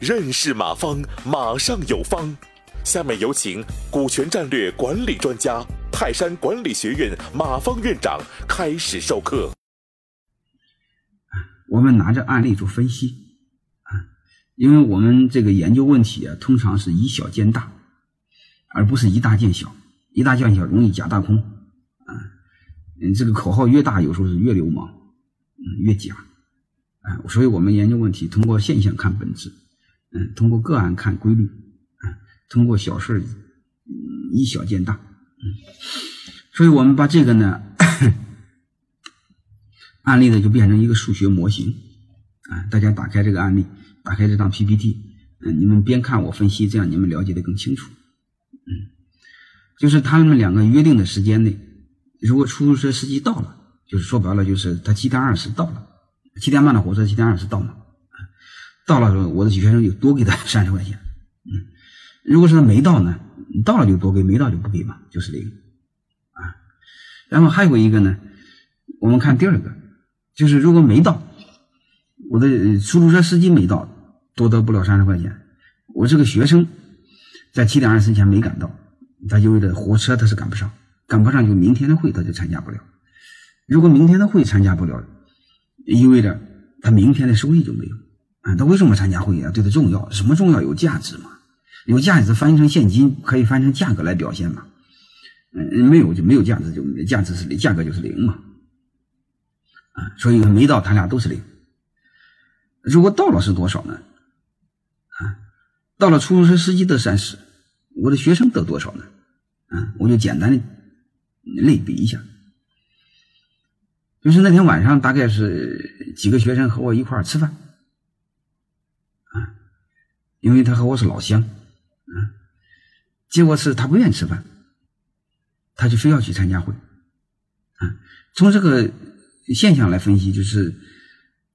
认识马方，马上有方。下面有请股权战略管理专家、泰山管理学院马方院长开始授课。我们拿着案例做分析啊，因为我们这个研究问题啊，通常是以小见大，而不是以大见小。以大见小容易假大空啊。嗯，这个口号越大，有时候是越流氓，越假啊。所以我们研究问题，通过现象看本质。嗯，通过个案看规律，啊，通过小事以小见大，嗯，所以我们把这个呢，案例呢就变成一个数学模型，啊，大家打开这个案例，打开这张 PPT，嗯，你们边看我分析，这样你们了解的更清楚，嗯，就是他们两个约定的时间内，如果出租车司机到了，就是说白了就是他七点二十到了，七点半的火车七点二十到嘛。到了时候，我的学生就多给他三十块钱。嗯，如果是他没到呢，到了就多给，没到就不给嘛，就是这个。啊，然后还有一个呢，我们看第二个，就是如果没到，我的出租车司机没到，多得不了三十块钱。我这个学生在七点二十前没赶到，他意味着火车他是赶不上，赶不上就明天的会他就参加不了。如果明天的会参加不了，意味着他明天的收益就没有。啊，他为什么参加会议啊？对他重要，什么重要？有价值嘛？有价值翻译成现金，可以翻译成价格来表现嘛？嗯，没有就没有价值，就价值是零，价格就是零嘛？啊，所以没到，他俩都是零。如果到了是多少呢？啊，到了出租车司机得三十，我的学生得多少呢？啊，我就简单的类比一下，就是那天晚上大概是几个学生和我一块儿吃饭。啊因为他和我是老乡，啊，结果是他不愿意吃饭，他就非要去参加会，啊，从这个现象来分析，就是